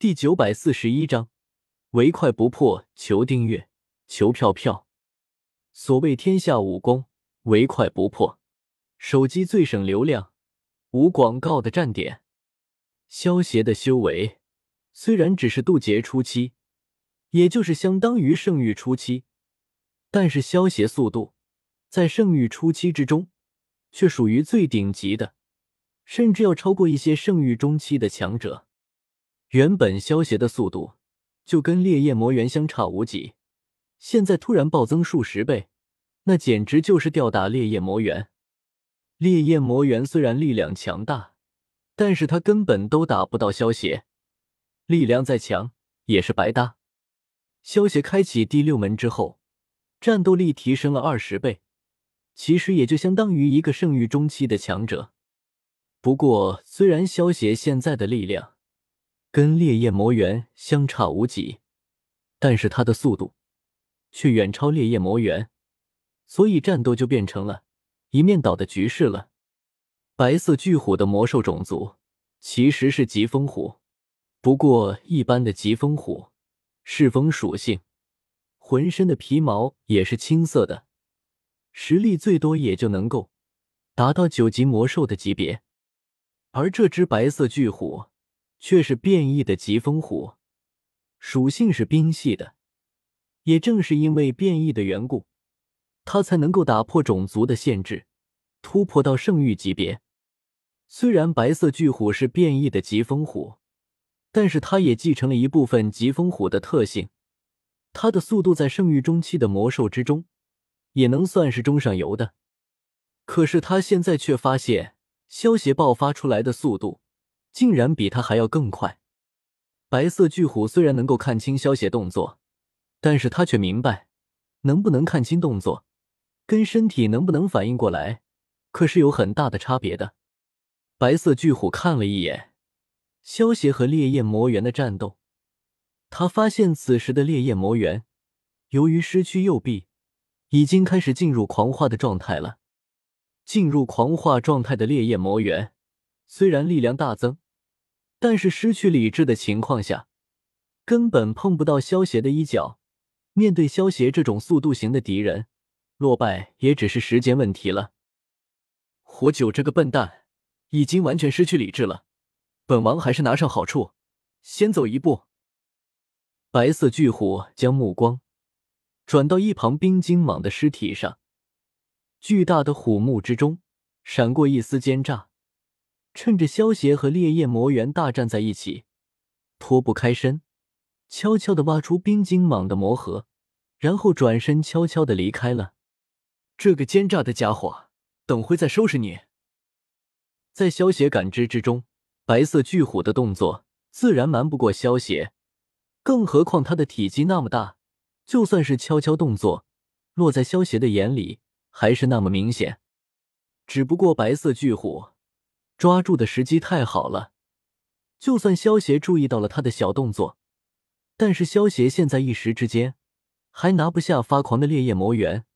第九百四十一章，唯快不破。求订阅，求票票。所谓天下武功，唯快不破。手机最省流量，无广告的站点。萧协的修为虽然只是渡劫初期，也就是相当于圣域初期，但是萧协速度在圣域初期之中却属于最顶级的，甚至要超过一些圣域中期的强者。原本萧协的速度就跟烈焰魔猿相差无几，现在突然暴增数十倍，那简直就是吊打烈焰魔猿。烈焰魔猿虽然力量强大，但是他根本都打不到萧协，力量再强也是白搭。萧协开启第六门之后，战斗力提升了二十倍，其实也就相当于一个圣域中期的强者。不过，虽然萧协现在的力量，跟烈焰魔猿相差无几，但是他的速度却远超烈焰魔猿，所以战斗就变成了一面倒的局势了。白色巨虎的魔兽种族其实是疾风虎，不过一般的疾风虎是风属性，浑身的皮毛也是青色的，实力最多也就能够达到九级魔兽的级别，而这只白色巨虎。却是变异的疾风虎，属性是冰系的。也正是因为变异的缘故，它才能够打破种族的限制，突破到圣域级别。虽然白色巨虎是变异的疾风虎，但是它也继承了一部分疾风虎的特性。它的速度在圣域中期的魔兽之中，也能算是中上游的。可是他现在却发现，消邪爆发出来的速度。竟然比他还要更快。白色巨虎虽然能够看清萧邪动作，但是他却明白，能不能看清动作，跟身体能不能反应过来，可是有很大的差别的。白色巨虎看了一眼萧邪和烈焰魔猿的战斗，他发现此时的烈焰魔猿，由于失去右臂，已经开始进入狂化的状态了。进入狂化状态的烈焰魔猿。虽然力量大增，但是失去理智的情况下，根本碰不到萧邪的衣角。面对萧邪这种速度型的敌人，落败也只是时间问题了。火九这个笨蛋已经完全失去理智了，本王还是拿上好处，先走一步。白色巨虎将目光转到一旁冰晶蟒的尸体上，巨大的虎目之中闪过一丝奸诈。趁着萧邪和烈焰魔猿大战在一起，脱不开身，悄悄的挖出冰晶蟒的魔核，然后转身悄悄的离开了。这个奸诈的家伙，等会再收拾你。在萧邪感知之中，白色巨虎的动作自然瞒不过萧邪，更何况他的体积那么大，就算是悄悄动作，落在萧邪的眼里还是那么明显。只不过白色巨虎。抓住的时机太好了，就算萧协注意到了他的小动作，但是萧协现在一时之间还拿不下发狂的烈焰魔猿，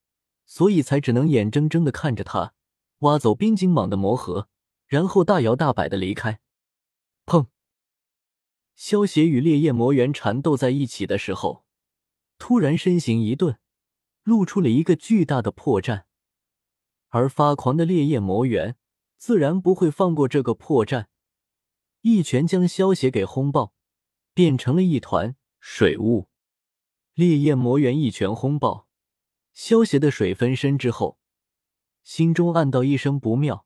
所以才只能眼睁睁的看着他挖走冰晶蟒的魔核，然后大摇大摆的离开。砰！萧协与烈焰魔猿缠斗在一起的时候，突然身形一顿，露出了一个巨大的破绽，而发狂的烈焰魔猿。自然不会放过这个破绽，一拳将萧邪给轰爆，变成了一团水雾。烈焰魔猿一拳轰爆萧邪的水分身之后，心中暗道一声不妙。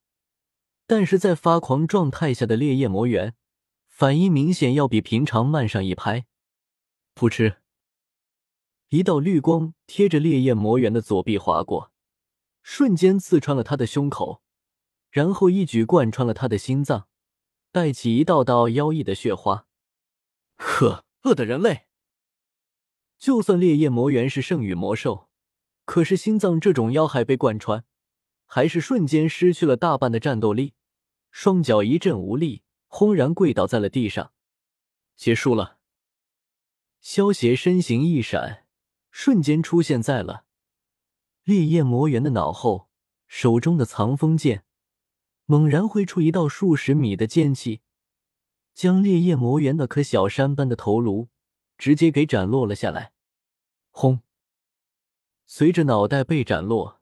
但是在发狂状态下的烈焰魔猿，反应明显要比平常慢上一拍。噗嗤，一道绿光贴着烈焰魔猿的左臂划过，瞬间刺穿了他的胸口。然后一举贯穿了他的心脏，带起一道道妖异的血花。可恶的人类！就算烈焰魔猿是圣域魔兽，可是心脏这种要害被贯穿，还是瞬间失去了大半的战斗力，双脚一阵无力，轰然跪倒在了地上。结束了。萧邪身形一闪，瞬间出现在了烈焰魔猿的脑后，手中的藏锋剑。猛然挥出一道数十米的剑气，将烈焰魔猿那颗小山般的头颅直接给斩落了下来。轰！随着脑袋被斩落，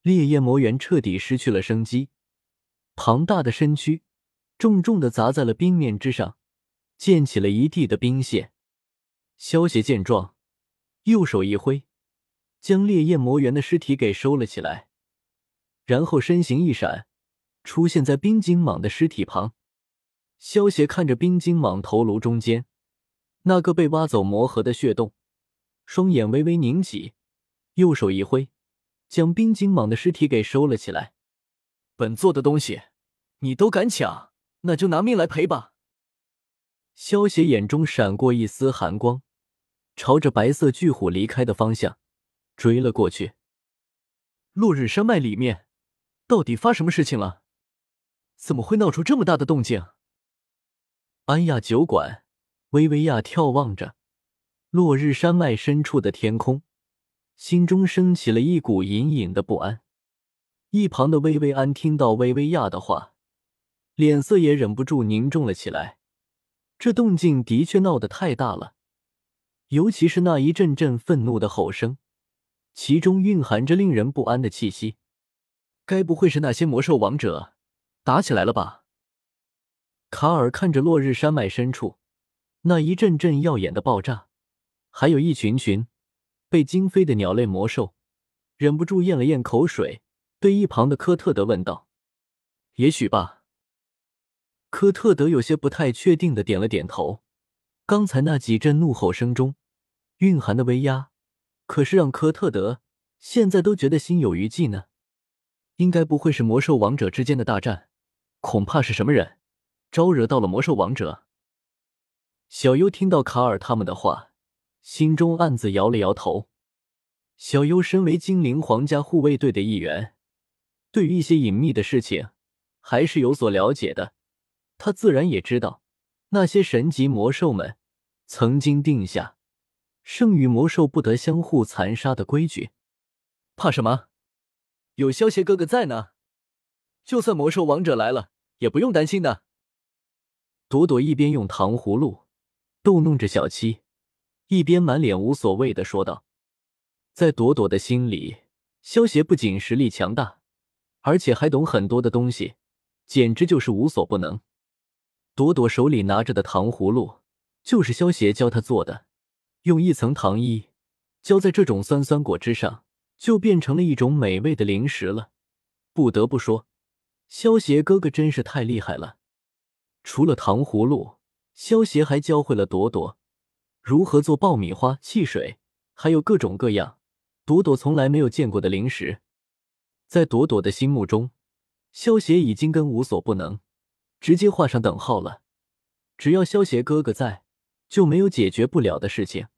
烈焰魔猿彻底失去了生机，庞大的身躯重重的砸在了冰面之上，溅起了一地的冰屑。萧邪见状，右手一挥，将烈焰魔猿的尸体给收了起来，然后身形一闪，出现在冰晶蟒的尸体旁。萧邪看着冰晶蟒头颅中间那个被挖走魔核的血洞，双眼微微凝起，右手一挥，将冰晶蟒的尸体给收了起来。本座的东西，你都敢抢，那就拿命来赔吧！萧邪眼中闪过一丝寒光，朝着白色巨虎离开的方向追了过去。落日山脉里面到底发什么事情了？怎么会闹出这么大的动静？安亚酒馆，薇薇亚眺望着落日山脉深处的天空，心中升起了一股隐隐的不安。一旁的薇薇安听到薇薇亚的话，脸色也忍不住凝重了起来。这动静的确闹得太大了，尤其是那一阵阵愤怒的吼声，其中蕴含着令人不安的气息。该不会是那些魔兽王者打起来了吧？卡尔看着落日山脉深处那一阵阵耀眼的爆炸，还有一群群被惊飞的鸟类魔兽，忍不住咽了咽口水，对一旁的科特德问道：“也许吧。”科特德有些不太确定的点了点头。刚才那几阵怒吼声中蕴含的威压，可是让科特德现在都觉得心有余悸呢。应该不会是魔兽王者之间的大战，恐怕是什么人招惹到了魔兽王者。小优听到卡尔他们的话，心中暗自摇了摇头。小优身为精灵皇家护卫队的一员，对于一些隐秘的事情还是有所了解的。他自然也知道，那些神级魔兽们曾经定下圣与魔兽不得相互残杀的规矩。怕什么？有萧协哥哥在呢，就算魔兽王者来了，也不用担心的。朵朵一边用糖葫芦逗弄着小七，一边满脸无所谓的说道：“在朵朵的心里，萧协不仅实力强大，而且还懂很多的东西，简直就是无所不能。”朵朵手里拿着的糖葫芦，就是萧协教他做的。用一层糖衣浇在这种酸酸果汁上，就变成了一种美味的零食了。不得不说，萧协哥哥真是太厉害了。除了糖葫芦，萧协还教会了朵朵如何做爆米花、汽水，还有各种各样朵朵从来没有见过的零食。在朵朵的心目中，萧协已经跟无所不能。直接画上等号了。只要萧协哥哥在，就没有解决不了的事情。